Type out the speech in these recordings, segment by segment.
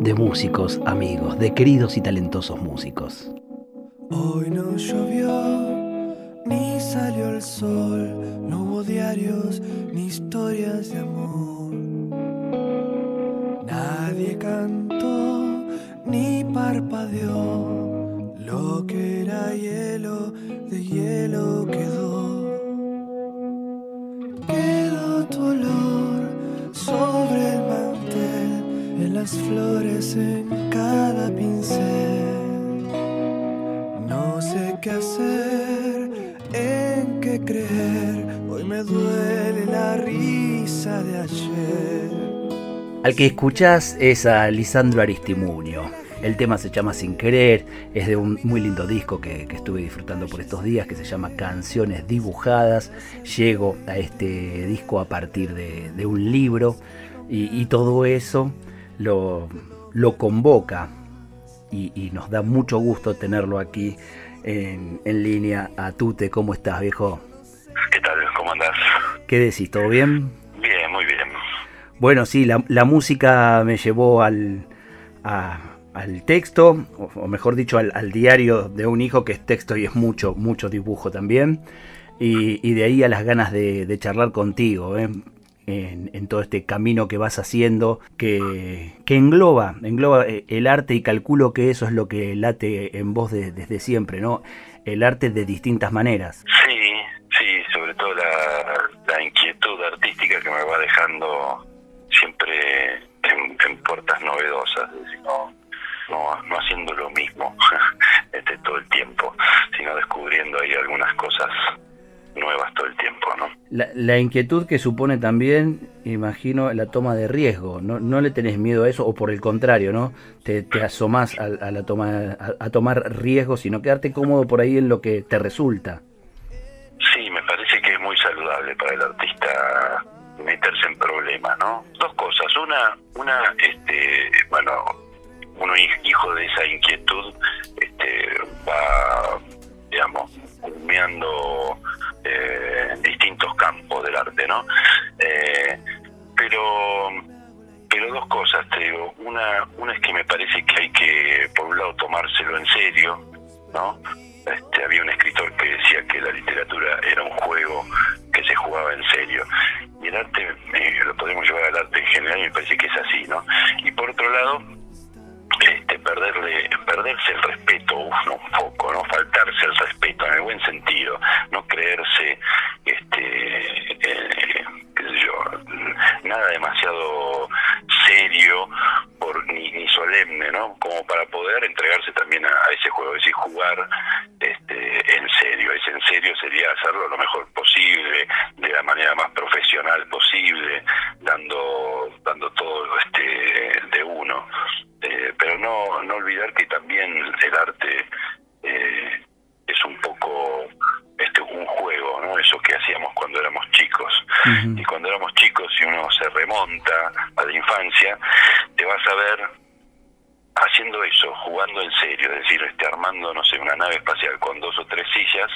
de músicos amigos, de queridos y talentosos músicos. Hoy no llovió, ni salió el sol, no hubo diarios ni historias de amor. Nadie cantó ni parpadeó, lo que era hielo de hielo quedó. Quedó tu olor sobre el en las flores en cada pincel. No sé qué hacer, en qué creer. Hoy me duele la risa de ayer. Al que escuchás es a Lisandro Aristimuño. El tema se llama Sin Querer, es de un muy lindo disco que, estuve disfrutando por estos días que se llama Canciones Dibujadas. Llego a este disco a partir de, un libro y todo eso lo, lo convoca y, y, nos da mucho gusto tenerlo aquí en, en, línea a Tute. ¿Cómo estás, viejo? ¿Qué tal? ¿Cómo andás? ¿Qué decís? ¿Todo bien? Bien, muy bien. Bueno, sí, la, la música me llevó al, a, al texto, o, o mejor dicho, al, al, diario de un hijo, que es texto y es mucho, mucho dibujo también. Y, y de ahí a las ganas de, de charlar contigo. ¿eh? En, todo este camino que vas haciendo, que, que, engloba, engloba eh, el arte y calculo que eso es lo que late en vos de, desde siempre, ¿no? El arte de distintas maneras. Sí, sí, sobre todo la, inquietud artística que me va dejando siempre en, puertas novedosas, no, no, no haciendo lo mismo este, todo el tiempo, sino descubriendo ahí algunas cosas nuevas todo el tiempo, ¿no? La, la, inquietud que supone también, imagino, la toma de riesgo, ¿no? ¿No le tenés miedo a eso? O por el contrario, ¿no? Te, te asomás a, a la toma, a, a, tomar riesgos, sino quedarte cómodo por ahí en lo que te resulta. Sí, me parece que es muy saludable para el artista meterse en problemas, ¿no? Dos cosas. Una, una, este, bueno, uno hijo de esa inquietud, este, va, digamos, eh, distintos campos del arte, ¿no? Eh, pero pero dos cosas te digo. Una una es que me parece que hay que por un lado tomárselo en serio no este, había un escritor que decía que la literatura era un juego que se jugaba en serio. Y el arte eh, lo podemos llevar al arte en general y me parece que es así no y por otro lado este, perderle, perderse el respeto, uf, no, un poco, no faltarse el respeto en el buen sentido, no creerse, este, eh, qué sé yo, nada demasiado serio por, ni, ni, solemne, ¿no? Como para poder entregarse también a, a, ese juego, es decir, jugar este, en serio. Ese en serio sería hacerlo lo mejor posible, de la manera más profesional posible, dando, dando todo este de uno. Eh, pero no, no olvidar que también el arte eh, es un poco este un juego, ¿no? Eso que hacíamos cuando éramos chicos. Uh -huh. Y cuando éramos chicos, si uno se remonta a la infancia, te vas a ver haciendo eso, jugando en serio, es decir, este, armando, no sé, una nave espacial con dos o tres sillas,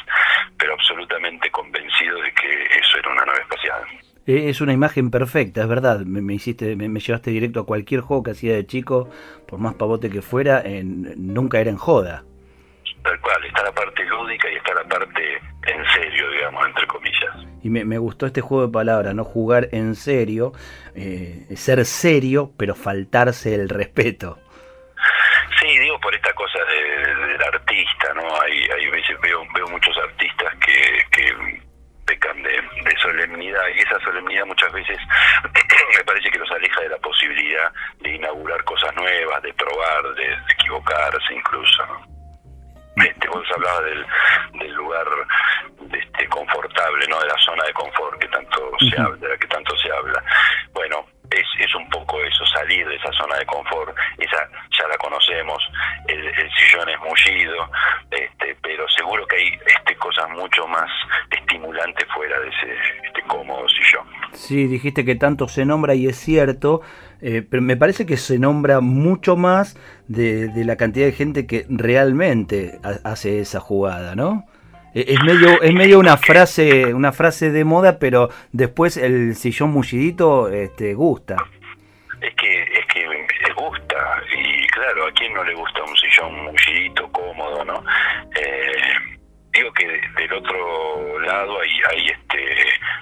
pero absolutamente convencido de que eso era una nave espacial. Es una imagen perfecta, es verdad. Me, me hiciste, me, me, llevaste directo a cualquier juego que hacía de chico, por más pavote que fuera, en, nunca era en joda. Tal cual, está la parte lúdica y está la parte en serio, digamos, entre comillas. Y me, me gustó este juego de palabras, ¿no? Jugar en serio, eh, ser serio, pero faltarse el respeto. Sí, digo por esta cosa de, de, del artista, ¿no? Hay, hay veces veo, veo muchos artistas que, que pecan de, de, solemnidad y esa solemnidad muchas veces me parece que los aleja de la posibilidad de inaugurar cosas nuevas, de probar, de, de equivocarse incluso. ¿no? Este, vos hablabas del, del lugar de este confortable, no de la zona de confort que tanto se habla, de la que tanto se habla. Bueno, es, es un poco eso, salir de esa zona de confort, esa ya la conocemos, el, sillón es mullido, este, pero seguro que hay este, cosas mucho más estimulantes fuera de ese cómodo sillón. Sí, dijiste que tanto se nombra y es cierto, eh, pero me parece que se nombra mucho más de, de, la cantidad de gente que realmente hace esa jugada, ¿no? Eh, es medio, es medio una frase, una frase de moda, pero después el sillón mullidito este, gusta. Es que, es que gusta, y claro, a quién no le gusta un sillón mullidito, cómodo, ¿no? Eh, que del otro lado hay, hay este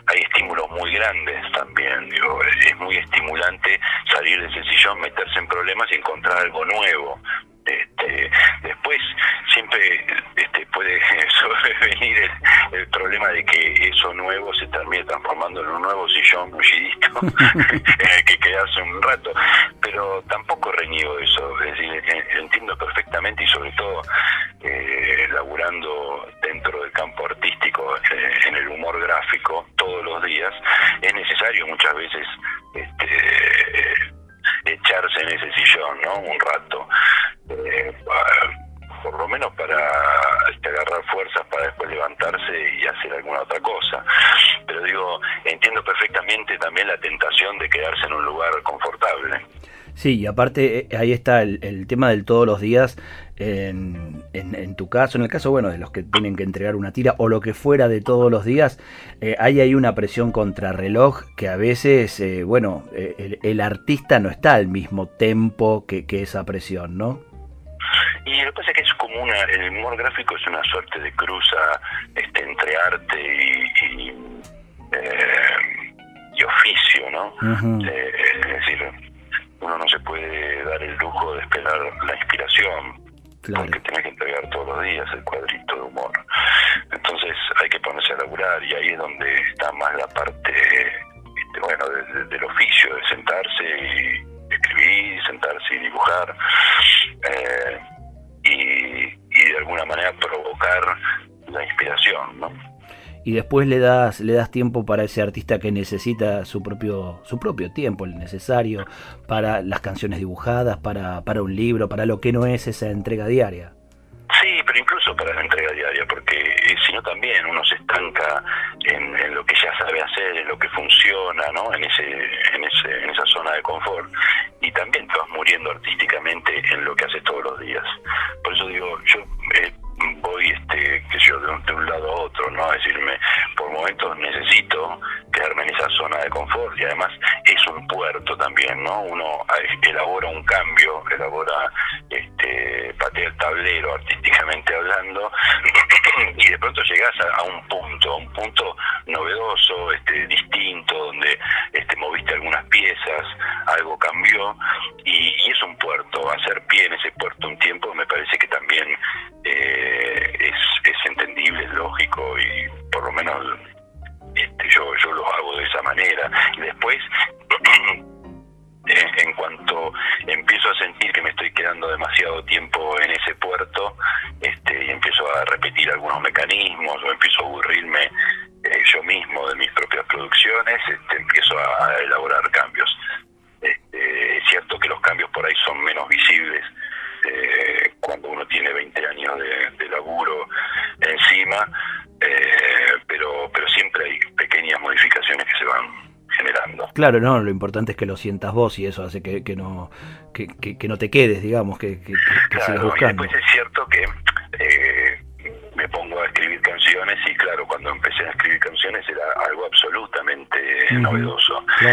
hay estímulos muy grandes también digo es muy estimulante salir de ese sillón meterse en problemas y encontrar algo nuevo este, después siempre este, puede sobrevenir el, problema de que eso nuevo se termine transformando en un nuevo sillón mullidito en el que quedarse un rato, pero tampoco reñigo eso, es decir, entiendo perfectamente y sobre todo eh, laburando dentro del campo artístico, eh, en el humor gráfico, todos los días, es necesario muchas veces este, echarse en ese sillón, ¿no? Un rato. Eh, por lo menos para este, agarrar fuerzas para después levantarse y hacer alguna otra cosa. Pero digo, entiendo perfectamente también la tentación de quedarse en un lugar confortable. Sí, y aparte eh, ahí está el, tema del todos los días, en, en, tu caso, en el caso, bueno, de los que tienen que entregar una tira o lo que fuera de todos los días, eh, hay ahí una presión contra reloj que a veces, eh, bueno, el, artista no está al mismo tempo que, esa presión, ¿no? Y lo que pasa es que es como una, el humor gráfico es una suerte de cruza este, entre arte y, y, oficio, ¿no? es decir, uno no se puede dar el lujo de esperar la inspiración, porque tiene que entregar todos los días el cuadrito de humor. Entonces hay que ponerse a laburar y ahí es donde está más la parte, este, bueno, del oficio, de sentarse y escribir, sentarse y dibujar. Eh, y, y de alguna manera provocar la inspiración, ¿no? Y después le das le das tiempo para ese artista que necesita su propio su propio tiempo el necesario para las canciones dibujadas para para un libro para lo que no es esa entrega diaria. Sí pero incluso para la entrega diaria porque eh, si no también uno se estanca en, lo que ya sabe hacer en lo que funciona no en ese en ese en esa zona de confort. Y también te vas muriendo artísticamente en lo que haces todos los días. Por eso digo yo eh, voy este que yo de un, lado a otro no decirme por momentos necesito quedarme en esa zona de confort y además es un puerto también no uno elabora un cambio elabora este patea el tablero artísticamente hablando y de pronto llegas a, un punto a un punto novedoso este distinto donde este moviste algunas piezas algo cambió y, y es un puerto hacer pie en ese puerto un tiempo me parece que también eh, es, es entendible, es lógico y por lo menos este, yo, yo lo hago de esa manera. Y después, en, cuanto empiezo a sentir que me estoy quedando demasiado tiempo en ese puerto este, y empiezo a repetir algunos mecanismos o empiezo a aburrirme eh, yo mismo de mis propias producciones, este, empiezo a, elaborar cambios. Este, es cierto que los cambios por ahí son menos visibles eh, cuando uno tiene 20 años de, laburo eh, pero, pero siempre hay pequeñas modificaciones que se van generando. Claro, no, lo importante es que lo sientas vos y eso hace que, que no que, que, no te quedes, digamos, que, que, sigas buscando. Y después es cierto que eh, me pongo a escribir canciones y claro, cuando empecé a escribir canciones era algo absolutamente novedoso. Sí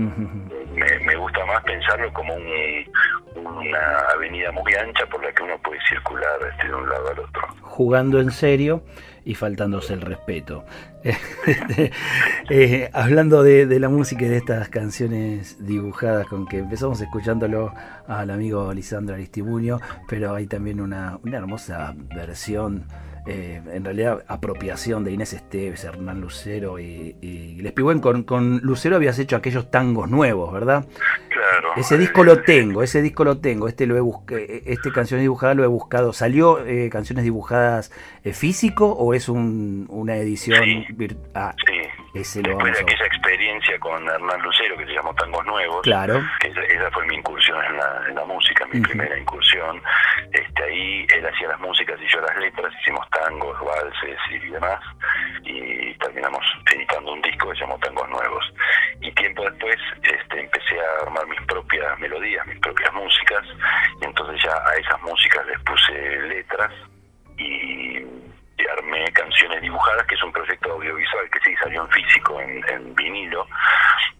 me, me, gusta más pensarlo como un, una avenida muy ancha por la que uno puede circular este, de un lado al otro. Jugando en serio y faltándose el respeto. Este, eh, hablando de, la música y de estas canciones dibujadas con que empezamos escuchándolo al amigo Lisandro Aristimuño, pero hay también una, una hermosa versión eh, en realidad apropiación de Inés Esteves, Hernán Lucero y, y Les Con, con Lucero habías hecho aquellos tangos nuevos, ¿verdad? Ese disco lo tengo, ese disco lo tengo. Este lo he buscado, este canciones dibujadas lo he buscado. ¿Salió eh, canciones dibujadas eh, físico o es un, una edición virtual? Ah, sí. Ese lo Después de aquella experiencia con Hernán Lucero que se llamó Tangos Nuevos. Claro. esa, fue mi incursión en la, en la música, mi primera incursión. Este, ahí él hacía las músicas y yo las letras, hicimos tangos, valses y demás, y terminamos editando un disco que se llamó Tangos Nuevos. Y tiempo después este, empecé a armar mis propias melodías, mis propias músicas, y entonces ya a esas músicas les puse letras y, armé canciones dibujadas, que es un proyecto audiovisual que sí salió en físico, en, vinilo,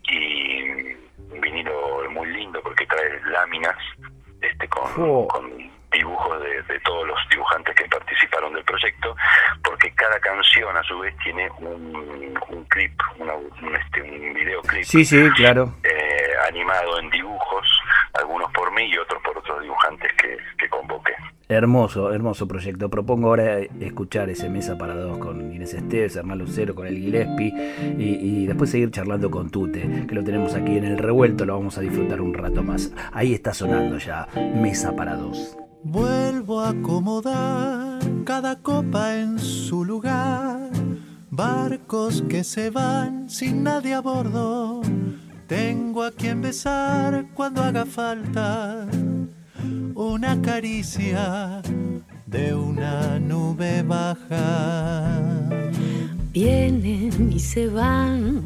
y un vinilo muy lindo porque trae láminas este con, oh. con dibujos de, todos los dibujantes que participaron del proyecto, porque cada canción a su vez tiene un, un clip, un, este, un videoclip. Sí, sí, claro. Eh, animado en dibujos, algunos por mí y otros por otros dibujantes que, que convoqué. Hermoso, hermoso proyecto. Propongo ahora escuchar ese Mesa para dos con Inés Esteves, Hernán Lucero, con el Gillespie y, y, después seguir charlando con Tute, que lo tenemos aquí en el revuelto, lo vamos a disfrutar un rato más. Ahí está sonando ya Mesa para dos. Vuelvo a acomodar cada copa en su lugar. Barcos que se van sin nadie a bordo. Tengo a quien besar cuando haga falta. Una caricia de una nube baja. Vienen y se van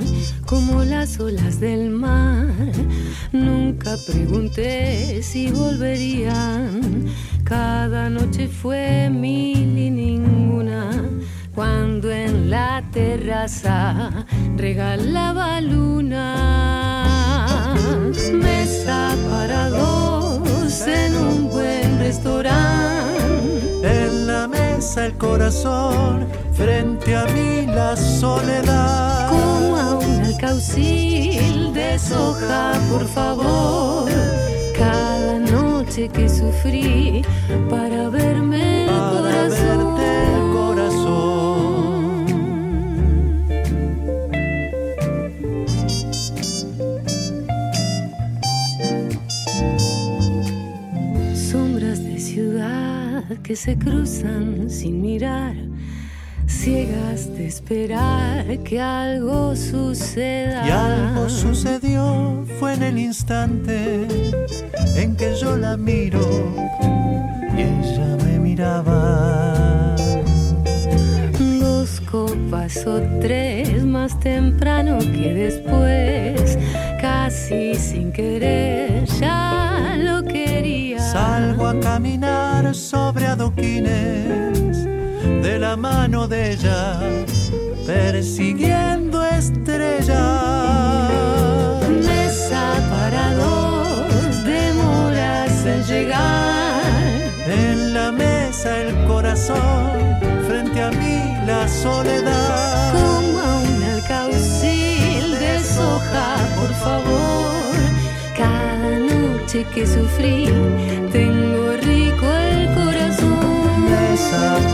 como las olas del mar. Nunca pregunté si volverían. Cada noche fue mil y ninguna. Cuando en la terraza regalaba luna. Corazón frente a mí la soledad. Como a un alcaucil de soja, por favor. Cada noche que sufrí para verme el corazón. Sombras que se cruzan sin mirar ciegas de esperar que algo suceda. Y algo sucedió, fue en el instante en que yo la miro y ella me miraba. Dos copas o tres más temprano que después, casi sin querer, caminar sobre adoquines de la mano de ella, persiguiendo estrellas. Mesa para dos, demoras en llegar. En la mesa el corazón, frente a mí la soledad. Como a un alcaucil de soja, por favor. Cada noche que sufrí, tengo corazón.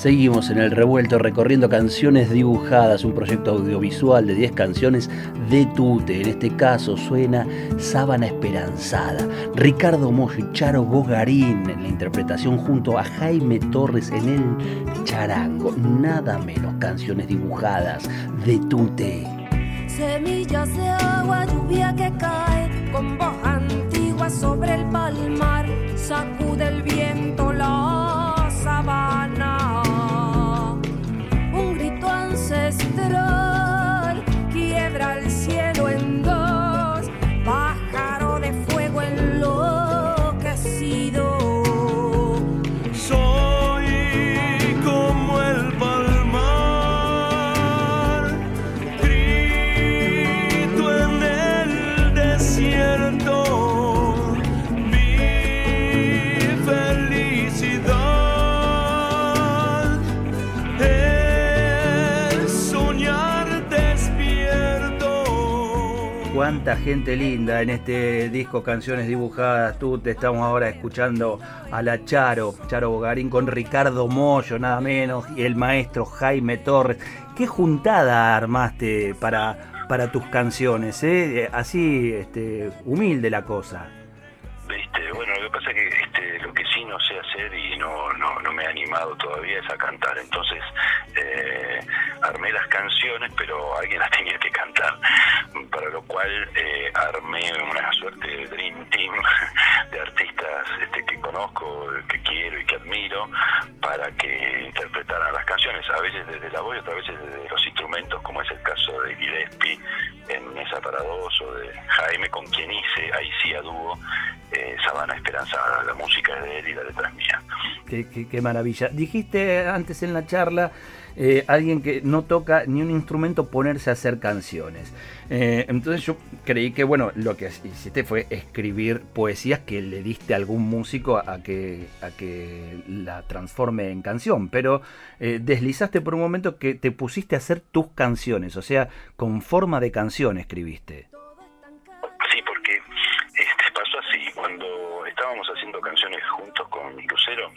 Seguimos en el revuelto recorriendo canciones dibujadas, un proyecto audiovisual de 10 canciones de Tute. En este caso suena Sábana Esperanzada. Ricardo Moyo y Charo Bogarín en la interpretación junto a Jaime Torres en el charango. Nada menos canciones dibujadas de Tute. Semillas de agua, lluvia que cae con voz antigua sobre el palmar. Cuánta gente linda en este disco Canciones Dibujadas. Tú te estamos ahora escuchando a la Charo, Charo Bogarín con Ricardo Mollo, nada menos, y el maestro Jaime Torres. ¿Qué juntada armaste para, para tus canciones? eh? Así este, humilde la cosa. Viste, bueno, lo que pasa es que este, no sé hacer y no, no, no me he animado todavía es a cantar. Entonces, eh, armé las canciones, pero alguien las tenía que cantar. Para lo cual eh, armé una suerte de Dream Team de artistas este, que conozco, que quiero y que admiro, para que interpretaran las canciones. A veces desde la voz y otras veces desde los instrumentos, como es el caso de Gillespie en Mesa para Dos o de Jaime, con quien hice, ahí sí a dúo, eh, Sabana Esperanzada. La música es de él y la letra es mía. Qué, qué- qué maravilla. Dijiste antes en la charla, eh, alguien que no toca ni un instrumento ponerse a hacer canciones. Eh, entonces yo creí que, bueno, lo que hiciste fue escribir poesías que le diste a algún músico a que, a que la transforme en canción. Pero eh, deslizaste por un momento que te pusiste a hacer tus canciones, o sea, con forma de canción escribiste. Sí, porque este, pasó así. Cuando estábamos haciendo canciones con Lucero,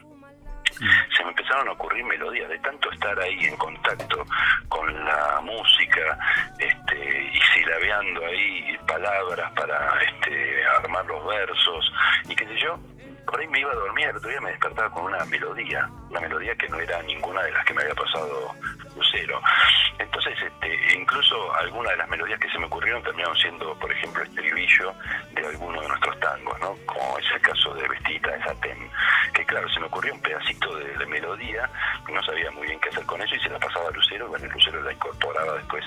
se me empezaron a ocurrir melodías de tanto estar ahí en contacto con la música este, y silabeando ahí palabras para este, armar los versos y qué sé yo. Por ahí me iba a dormir, el otro día me despertaba con una melodía, una melodía que no era ninguna de las que me había pasado Lucero. Entonces, este, incluso algunas de las melodías que se me ocurrieron terminaron siendo, por ejemplo, estribillo de alguno de nuestros tangos, ¿no? Como es el caso de Vestita de Satén, que claro, se me ocurrió un pedacito de, melodía, no sabía muy bien qué hacer con eso y se la pasaba a Lucero, bueno, Lucero la incorporaba después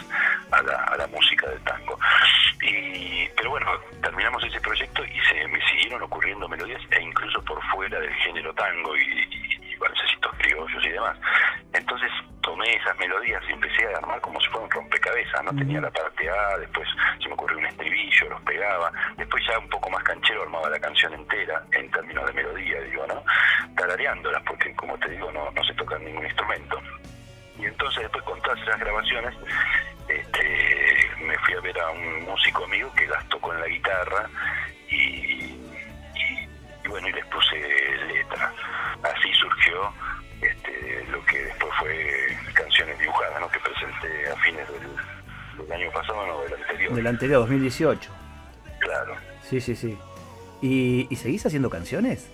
a la, a la música del tango. Y, pero bueno, terminamos ese proyecto y se me siguieron ocurriendo melodías e incluso por fuera del género tango y, y, y balsecitos criollos y demás. Entonces tomé esas melodías y empecé a armar como si fuera un rompecabezas, ¿no? Tenía la parte A, después se me ocurrió un estribillo, los pegaba, después ya un poco más canchero armaba la canción entera en términos de melodía, digo, ¿no? Tarareándolas, porque como te digo, no, no se toca ningún instrumento. Y entonces después con todas esas grabaciones este, me fui a ver a un músico amigo que las tocó en la guitarra y bueno, y les puse letra. Así surgió este, lo que después fue Canciones Dibujadas, ¿no? que presenté a fines del, del año pasado, no, del anterior. Del anterior, 2018. Claro. Sí, sí, sí. ¿Y, y seguís haciendo canciones?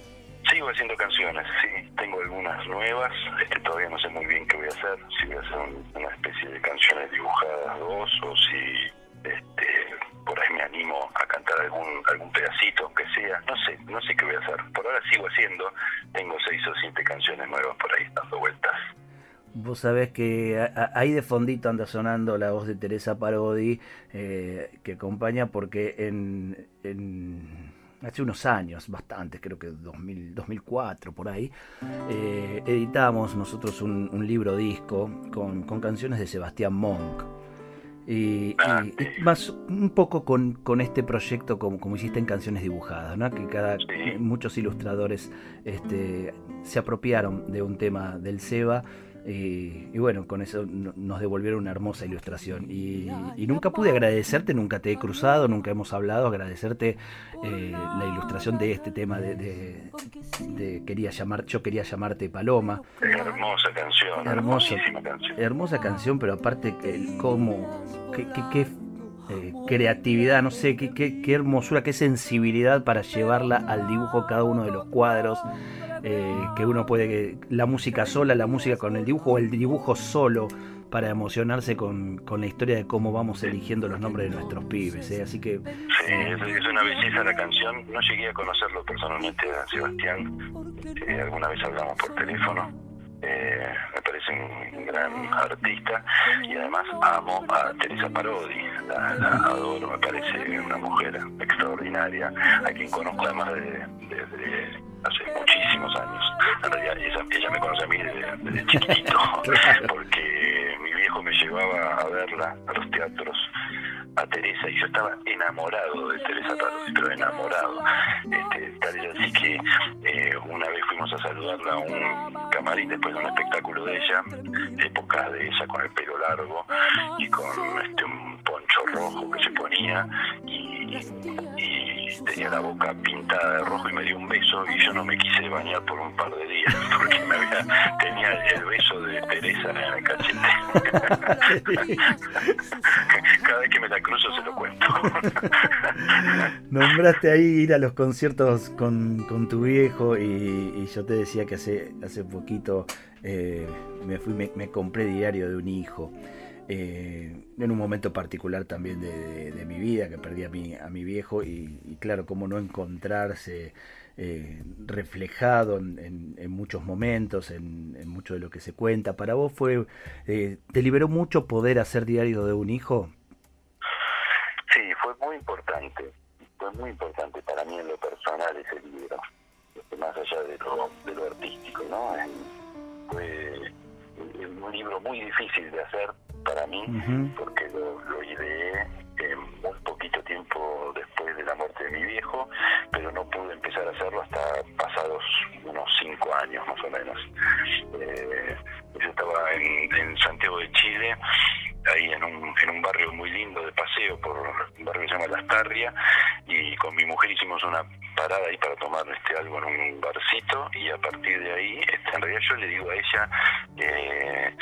Sigo haciendo canciones, sí. Tengo algunas nuevas. Este, todavía no sé muy bien qué voy a hacer. Si voy a hacer un- una especie de canciones dibujadas dos o si animo a cantar algún algún pedacito, aunque sea. No sé, no sé qué voy a hacer. Por ahora sigo haciendo. Tengo seis o siete canciones nuevas por ahí dando vueltas. Vos sabés que ahí de fondito anda sonando la voz de Teresa Parodi, eh, que acompaña porque en, hace unos años, bastantes, creo que 2000, 2004 por ahí, eh, editamos nosotros un, un libro disco con, con canciones de Sebastián Monk. Y, Ah, y- y más un poco con, con este proyecto como, como hiciste en Canciones Dibujadas, ¿no? que cada, Sí. muchos ilustradores este, se apropiaron de un tema del SEBA y, y bueno, con eso no- nos devolvieron una hermosa ilustración. Y, y nunca pude agradecerte, nunca te he cruzado, nunca hemos hablado, agradecerte eh, la ilustración de este tema de, de- de quería llamar, yo quería llamarte Paloma. Hermosa canción, hermosísima canción. Hermosa canción, pero aparte el cómo, qué, qué- qué, eh, creatividad, no sé, qué, qué- qué hermosura, qué sensibilidad para llevarla al dibujo cada uno de los cuadros. eh, que uno puede, la música sola, la música con el dibujo o el dibujo solo para emocionarse con, con la historia de cómo vamos eligiendo los nombres de nuestros pibes. ¿eh? Así que Sí, es, una belleza la canción. No llegué a conocerlo personalmente a Sebastián. Eh, alguna vez hablamos por teléfono. Eh, me parece un gran artista y además amo a Teresa Parodi, la, la adoro, me parece una mujer extraordinaria, a quien conozco además desde, desde hace muchísimos años. En realidad ella, ella me conoce a mí desde, desde chiquitito, Claro. porque mi viejo me llevaba a verla a los teatros a Teresa y yo estaba enamorado de Teresa Parodi, pero enamorado. Este, tal es así que eh, una vez fuimos a saludarla a un camarín después de un espectáculo de ella, época de ella con el pelo largo y con este un poncho rojo que se ponía y, y tenía la boca pintada de rojo y me dio un beso y yo no me quise bañar por un par de días porque me había, tenía el beso de Teresa en el cachete. Cada vez que me la cruzo se lo cuento. Nombraste ahí ir a los conciertos con, con tu viejo y, y yo te decía que hace, hace poquito eh, me fui, me, me compré diario de un hijo. Eh, en un momento particular también de, mi vida, que perdí a mi, a mi viejo y, claro, cómo no encontrarse eh, reflejado en, muchos momentos, en, mucho de lo que se cuenta. ¿Para vos fue, eh, te liberó mucho poder hacer diario de un hijo? Sí, fue muy importante. Fue muy importante para mí en lo personal ese libro. Este, Más allá de lo, de lo artístico, ¿no? Eh, Fue un un libro muy difícil de hacer para mí, porque lo, lo ideé eh, muy poquito tiempo después de la muerte de mi viejo, pero no pude empezar a hacerlo hasta pasados unos cinco años más o menos. Eh, yo estaba en, en Santiago de Chile, ahí en un, en un barrio muy lindo de paseo, por un barrio que se llama Las Tarrias, y con mi mujer hicimos una parada ahí para tomar este algo en un barcito, y a partir de ahí, este, en realidad yo le digo a ella eh,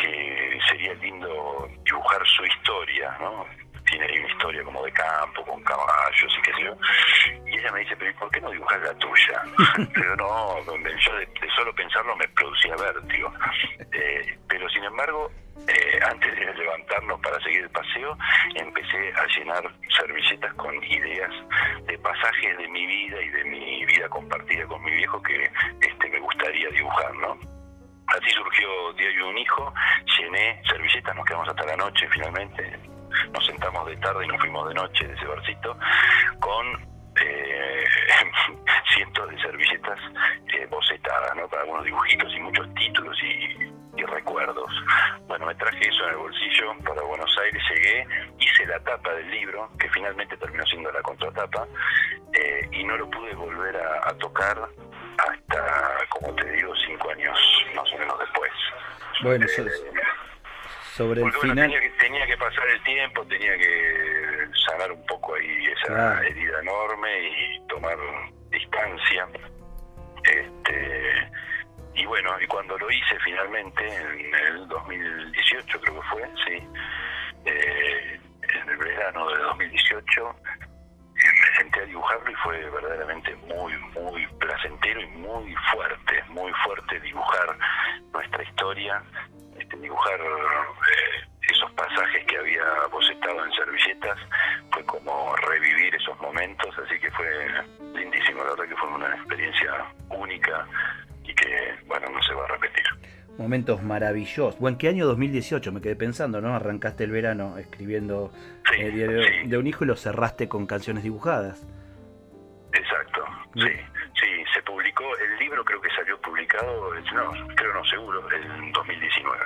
que sería lindo dibujar su historia, ¿no? Tiene ahí una historia como de campo, con caballos y qué sé yo. Y ella me dice, pero ¿y por qué no dibujas la tuya? pero no, yo de, de solo pensarlo me producía vértigo. Eh, pero sin embargo, eh, antes de levantarnos para seguir el paseo, empecé a llenar servilletas con ideas de pasajes de mi vida y de mi vida compartida con mi viejo que este, me gustaría dibujar, ¿no? Así surgió Diario de un Hijo, llené servilletas, nos quedamos hasta la noche finalmente, nos sentamos de tarde y nos fuimos de noche de ese barcito, con eh, cientos de servilletas eh, bocetadas, ¿no? Para algunos dibujitos y muchos títulos y, y recuerdos. Bueno, me traje eso en el bolsillo para Buenos Aires, llegué, hice la tapa del libro, que finalmente terminó siendo la contratapa, eh, y no lo pude volver a tocar hasta, como te digo, cinco años más o menos después. Bueno, Eh, so- sobre el bueno, final... tenía, que, tenía que pasar el tiempo, tenía que sanar un poco ahí esa herida enorme y tomar distancia. Este, y bueno, y cuando lo hice finalmente, en el 2018 creo que fue, sí, eh, en el verano de 2018, a dibujarlo y fue verdaderamente muy, muy placentero y muy fuerte, muy fuerte dibujar nuestra historia, este, dibujar eh, esos pasajes que había bocetado en servilletas, fue como revivir esos momentos, así que fue lindísimo, la verdad que fue una experiencia única y que, bueno, no se va a repetir. Momentos maravillosos. Bueno, ¿qué año 2018? Me quedé pensando, ¿no? Arrancaste el verano escribiendo Sí, eh, Diario sí. de un hijo y lo cerraste con canciones dibujadas. Exacto, sí, sí, se publicó, el libro creo que salió publicado, no, creo no, seguro, en 2019.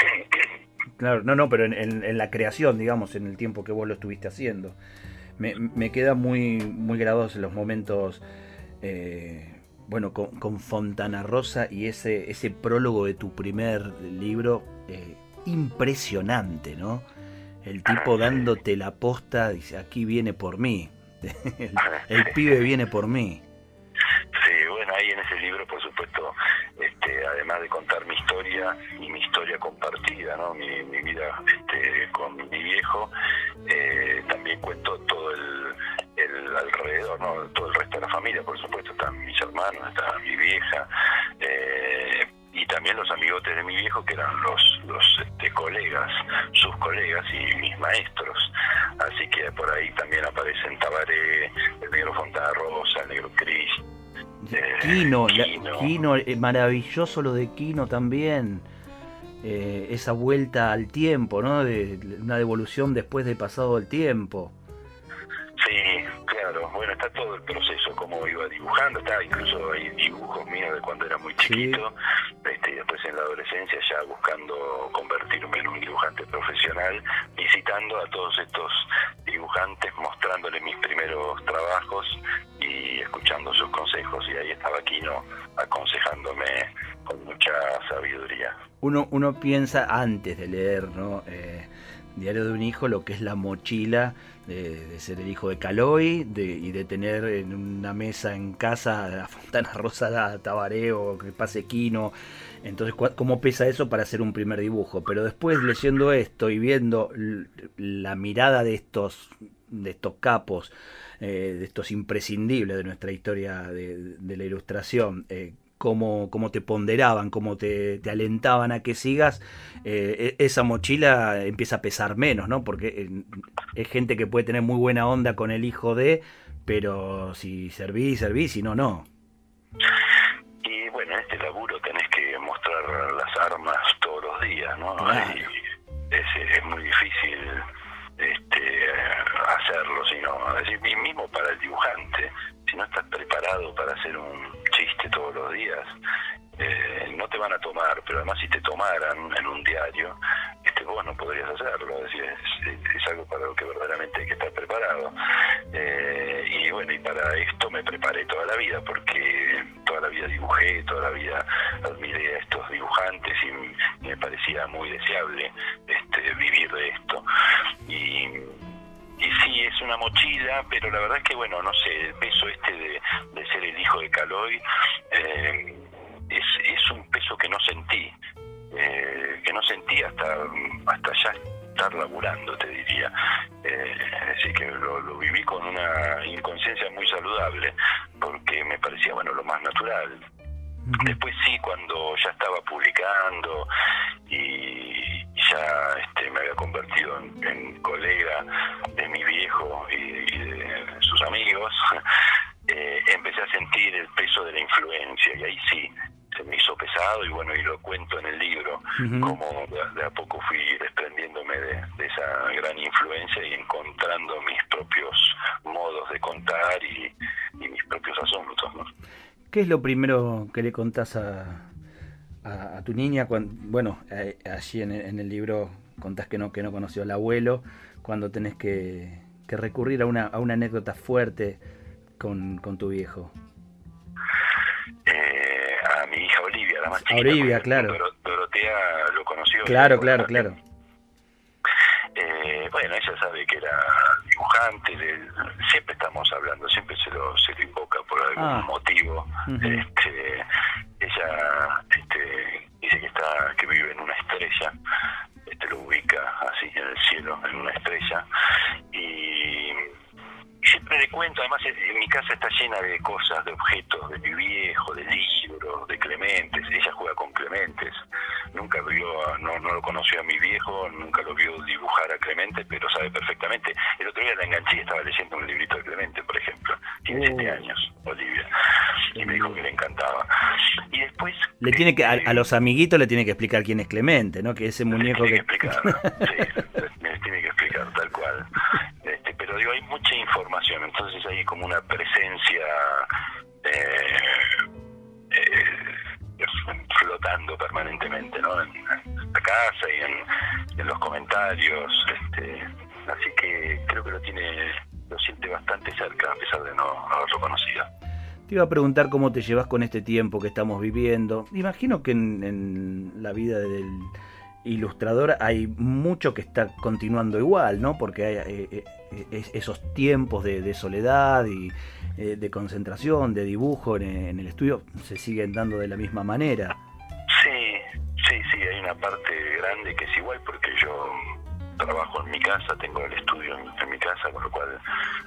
claro, no, no, pero en, en- en la creación, digamos, en el tiempo que vos lo estuviste haciendo. Me, me queda muy, muy grabados los momentos, eh, bueno, con, con Fontana Rosa y ese, ese prólogo de tu primer libro, eh, impresionante, ¿no? El tipo dándote la posta, dice, aquí viene por mí. el, el pibe viene por mí. Sí, bueno, ahí en ese libro, por supuesto, este, además de contar mi historia y mi historia compartida, ¿no? mi, mi vida este, con mi viejo, eh, también cuento todo el, el alrededor, ¿no? todo el resto de la familia, por supuesto, están mis hermanos, está mi vieja, eh, y también los amigotes de mi viejo, que eran los, los este, colegas, sus colegas y mis maestros. Así que por ahí también aparecen Tabaré, el negro Fontana Rosa, el negro Cris, eh, la- Kino. Kino, eh, maravilloso lo de Kino también. Eh, esa vuelta al tiempo, ¿no? De una devolución después de pasado el tiempo. Sí, claro. Bueno, está todo el proceso, cómo iba dibujando. Está incluso hay dibujos míos de cuando era muy chiquito. Este, y después en la adolescencia ya buscando convertirme en un dibujante profesional, visitando a todos estos dibujantes, mostrándoles mis primeros trabajos y escuchando sus consejos. Y ahí estaba Kino aconsejándome con mucha sabiduría. Uno, uno piensa antes de leer, ¿no? Eh, Diario de un hijo, lo que es la mochila de, de ser el hijo de Caloi y de tener en una mesa en casa a Fontana Rosa, a Tabaré o que pase Kino. Entonces, ¿cómo pesa eso para hacer un primer dibujo? Pero después leyendo esto y viendo la mirada de estos, de estos capos, eh, de estos imprescindibles de nuestra historia de, de la ilustración, eh, cómo, cómo te ponderaban, cómo te, te alentaban a que sigas, eh, e- esa mochila empieza a pesar menos, ¿no? Porque eh, es gente que puede tener muy buena onda con el hijo de, pero si servís, servís, si no, no. Y bueno, en este laburo tenés que mostrar las armas todos los días, ¿no? Claro. Y es, es muy difícil este, hacerlo, sino, es decir, y mismo para el dibujante, si no estás preparado para hacer un chiste todos los días, eh, no te van a tomar, pero además si te tomaran en un diario, este, vos no podrías hacerlo, es algo para lo que verdaderamente hay que estar preparado. Eh, y bueno, y para esto me preparé toda la vida, porque toda la vida dibujé, toda la vida admiré a estos dibujantes y me parecía muy deseable este, vivir de esto. Y, y sí, es una mochila, pero la verdad es que, bueno, no sé, el peso este de, de ser el hijo de Caloi eh, es, es un peso que no sentí, eh, que no sentí hasta, hasta ya estar laburando, te diría. Eh, así que lo, lo viví con una inconsciencia muy saludable, porque me parecía, bueno, lo más natural. Después sí, cuando ya estaba publicando y ya este, me había convertido en, en colega de mi viejo y, y de sus amigos, eh, empecé a sentir el peso de la influencia y ahí sí se me hizo pesado y bueno, y lo cuento en el libro, Ujú. como de, de a poco fui desprendiéndome de, de esa gran influencia y encontrando mis propios modos de contar y, y mis propios asuntos. ¿no? ¿Qué es lo primero que le contás a, a, a tu niña? Cuando, bueno, eh, allí en, el- en el libro contás que no, que no conoció al abuelo, cuando tenés que, que recurrir a una, a una anécdota fuerte con, con tu viejo. Eh, a mi hija Olivia, la más chiquita. Olivia, claro. Doro- Dorotea lo conoció. Claro, claro, claro. Eh, bueno, ella sabe que era dibujante, le- siempre estamos hablando, siempre se lo, se lo invoca por algún Ah. motivo. Este, ella este, dice que está que vive en una estrella, este, lo ubica así en el cielo, en una estrella. Y siempre le cuento, además en mi casa está llena de cosas, de objetos, de mi viejo, de libros, de Clementes. Ella juega con Clementes. Nunca vio, no, no lo conoció a mi viejo, nunca lo vio dibujar a Clemente, pero sabe perfectamente. El otro día la enganché y estaba leyendo un librito de Clemente, por ejemplo. Tiene Oh. siete años, Olivia. Y me dijo que le encantaba. Y después... Le tiene que, a, este, a los amiguitos le tiene que explicar quién es Clemente, ¿no? Que ese muñeco tiene que... que explicar, sí, me tiene que explicar tal cual. Pero digo, hay mucha información, entonces hay como una presencia eh, eh, flotando permanentemente, ¿no? En- acá casa y en, en los comentarios. Este, así que creo que lo tiene, lo siente bastante cerca a pesar de no haberlo conocido. Te iba a preguntar cómo te llevas con este tiempo que estamos viviendo. Imagino que en, en la vida del ilustrador hay mucho que está continuando igual, ¿no? Porque hay eh, esos tiempos de, de soledad y eh, de concentración, de dibujo en, en, el estudio se siguen dando de la misma manera. Sí, sí, sí, hay una parte grande que es igual porque yo trabajo en mi casa, tengo el estudio en, en mi casa, con lo cual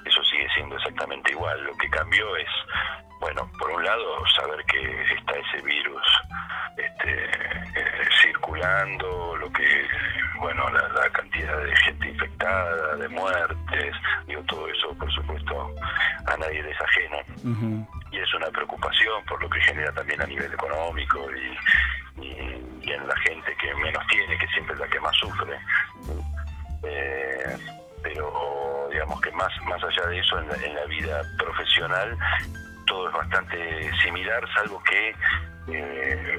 eso sigue siendo exactamente igual. Lo que cambió es, bueno, por un lado, saber que está ese virus este, eh, circulando, lo que, bueno, la, la, cantidad de gente infectada, de muertes, digo, todo eso, por supuesto, a nadie les. Uh -huh. Y es una preocupación por lo que genera también a nivel económico y, y, y en la gente que menos tiene, que siempre es la que más sufre. Eh, pero digamos que más más allá de eso en la, en la, vida profesional todo es bastante similar salvo que eh,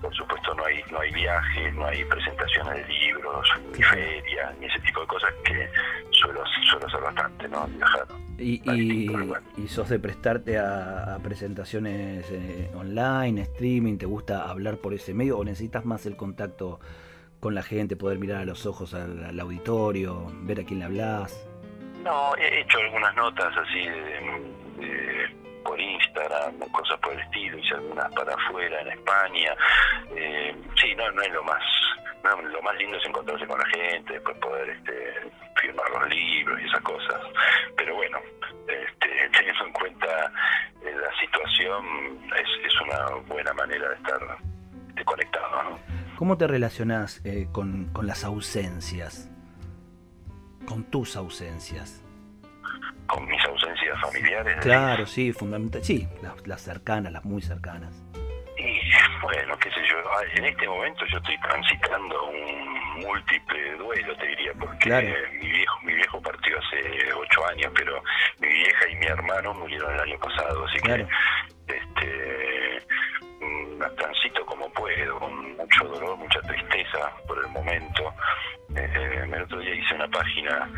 por supuesto no hay no hay viajes no hay presentaciones de libros ni ferias ni ese tipo de cosas que suelo suelo hacer bastante no viajar. Y, y, y, sos de prestarte a, a presentaciones eh, online streaming te gusta hablar por ese medio o necesitas más el contacto con la gente, poder mirar a los ojos al, auditorio, ver a quién le hablas? No, he hecho algunas notas así de, por Instagram, cosas por el estilo, hice algunas para afuera en España. Eh, sí, no, no es lo más, no, lo más lindo es encontrarse con la gente, después poder este, firmar los libros y esas cosas. Pero bueno, este, teniendo en cuenta eh, la situación, es, es una buena manera de estar de conectado, ¿no? ¿Cómo te relacionás eh, con, con, las ausencias? Con tus ausencias. ¿Con mis ausencias familiares? Claro, sí, fundamental. Sí, las, las, cercanas, las muy cercanas. Y bueno, qué sé yo, ah, en este momento yo estoy transitando un múltiple duelo, te diría, porque claro. mi viejo mi viejo partió hace ocho años, pero mi vieja y mi hermano murieron el año pasado, así claro. que este transito como puedo, con mucho dolor, mucha tristeza por el momento. Eh, el otro día hice una página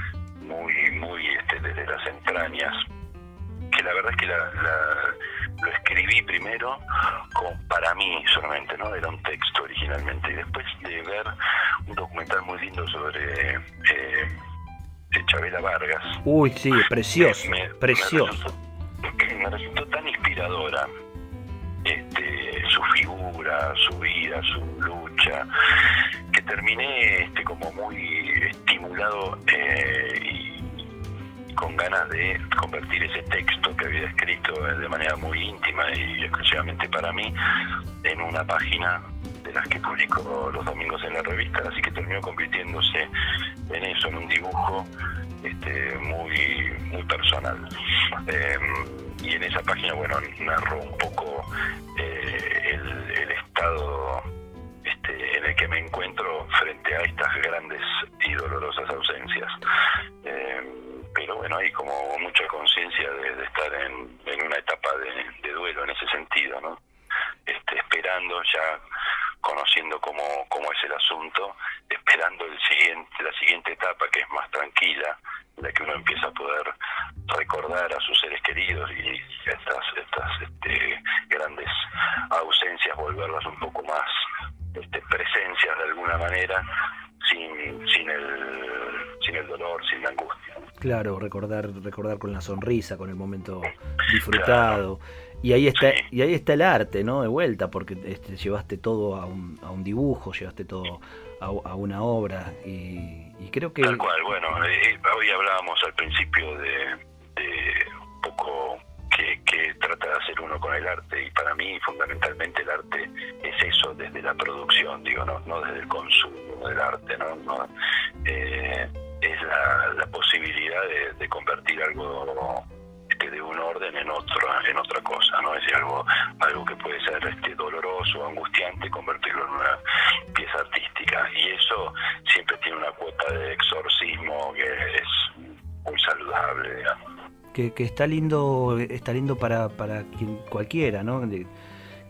muy, muy este, desde las entrañas, que la verdad es que la, la, lo escribí primero como para mí solamente, ¿no? Era un texto originalmente, y después de ver un documental muy lindo sobre eh, Chabela Vargas. Uy, sí, precioso, me, me, precioso. Me resultó, me resultó tan inspiradora este, su figura, su vida, su lucha, que terminé este, como muy estimulado eh, y con ganas de convertir ese texto que había escrito de manera muy íntima y exclusivamente para mí en una página de las que publico los domingos en la revista, así que terminó convirtiéndose en eso, en un dibujo este, muy, muy personal. Eh, y en esa página, bueno, narro un poco eh, el, el, estado este, en el que me encuentro frente a estas grandes y dolorosas ausencias. Eh, pero bueno, hay como mucha conciencia de, estar en, en una etapa de, de, duelo en ese sentido, ¿no? Este, esperando ya conociendo cómo, cómo es el asunto, esperando el siguiente, la siguiente etapa que es más tranquila, en la que uno empieza a poder recordar a sus seres queridos y estas, estas este, grandes ausencias volverlas un poco más este, presencias de alguna manera, sin, sin, el, sin el dolor, sin la angustia. Claro, recordar, recordar con la sonrisa, con el momento disfrutado. Claro. Y ahí está, sí. y ahí está el arte, ¿no? De vuelta, porque este, llevaste todo a un, a un dibujo, llevaste todo a, a una obra y, y, creo que... Tal cual, bueno, eh, hoy hablábamos al principio de, de un poco que, que, trata de hacer uno con el arte y para mí fundamentalmente el arte es eso, desde la producción, digo, no, no desde el consumo del arte, ¿no? no eh, es la, la posibilidad de, convertir algo este, de un orden en otro en otra cosa no es decir, algo algo que puede ser este doloroso angustiante convertirlo en una pieza artística. Y eso siempre tiene una cuota de exorcismo que es muy saludable digamos. Que, que está lindo está lindo para para quien cualquiera no de,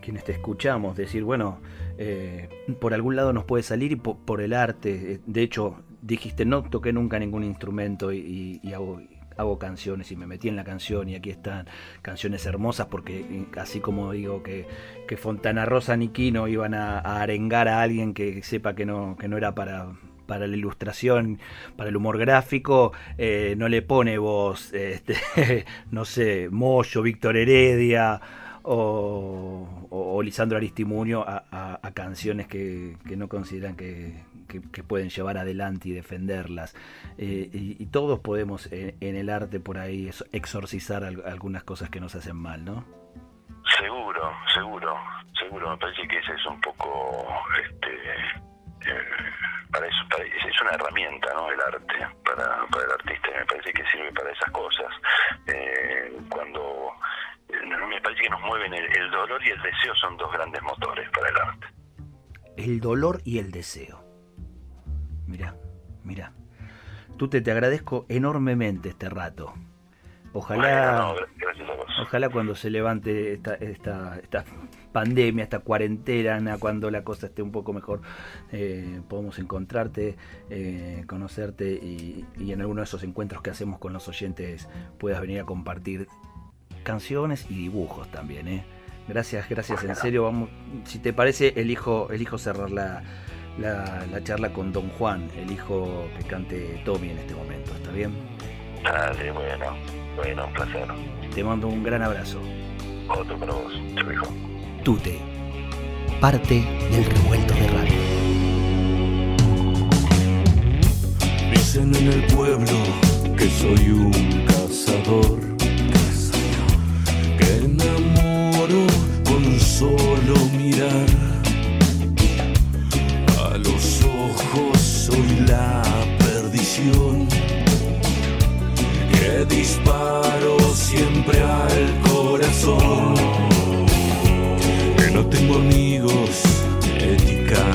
quienes te escuchamos, decir, bueno, eh, por algún lado nos puede salir y por, el arte. De hecho, dijiste, no toqué nunca ningún instrumento y, hago, canciones y me metí en la canción y aquí están canciones hermosas porque así como digo que, que Fontana Rosa ni Quino iban a, arengar a alguien que sepa que no, que no era para, para la ilustración, para el humor gráfico, eh, no le pone voz, este, no sé, Moyo, Víctor Heredia o, Lisandro Aristimuño a, canciones que, no consideran que, pueden llevar adelante y defenderlas. Eh, y, todos podemos en, el arte por ahí exorcizar algunas cosas que nos hacen mal, ¿no? Seguro, seguro, seguro. Me parece que ese es un poco, este, eh, para eso, es una herramienta, ¿no? El arte para, para el artista. Me parece que sirve para esas cosas. Eh, cuando me parece que nos mueven el, dolor y el deseo son dos grandes motores para el arte. El dolor y el deseo. Mira, mira. Tú te, te agradezco enormemente este rato. Ojalá, ojalá cuando se levante esta, esta, esta, pandemia, esta cuarentena, cuando la cosa esté un poco mejor, eh, podamos encontrarte, eh, conocerte y, y, en alguno de esos encuentros que hacemos con los oyentes puedas venir a compartir canciones y dibujos también, ¿eh? Gracias, gracias, en serio. Vamos, si te parece, elijo, elijo cerrar la, la, charla con Don Juan, el hijo que cante Tommy en este momento. ¿Está bien? Dale, bueno, bueno, un placer. Te mando un gran abrazo. Otro para vos, hijo. Tute, parte del revuelto de radio. Dicen en el pueblo que soy un cazador con solo mirar. Ojos soy la perdición. Que disparo siempre al corazón. Que no tengo amigos, ética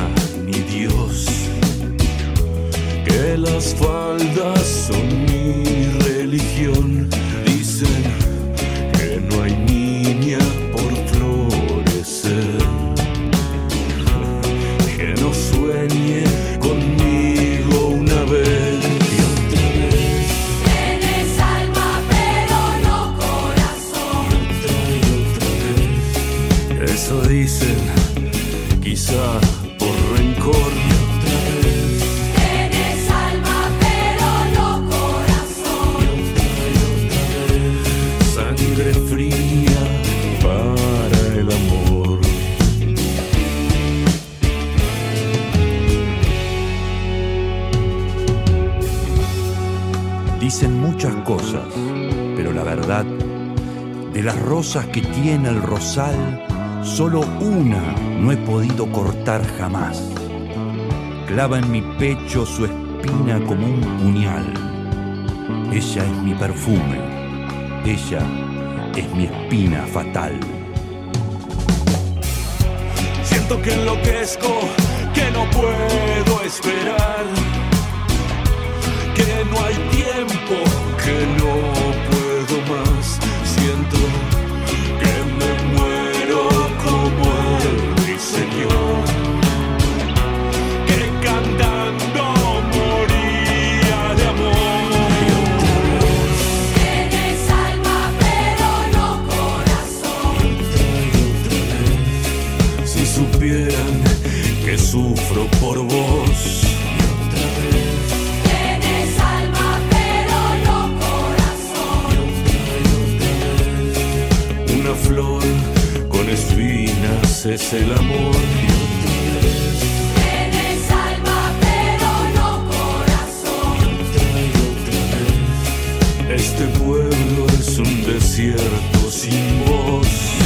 ni Dios. Que las faldas son mi religión. Muchas cosas, pero la verdad, de las rosas que tiene el rosal, solo una no he podido cortar jamás. Clava en mi pecho su espina como un puñal. Ella es mi perfume, ella es mi espina fatal. Siento que enloquezco, que no puedo esperar que no hay tiempo, que no puedo más. Siento que me muero como el Señor, flor con espinas es el amor. Tienes alma pero no corazón. Este pueblo es un desierto sin voz.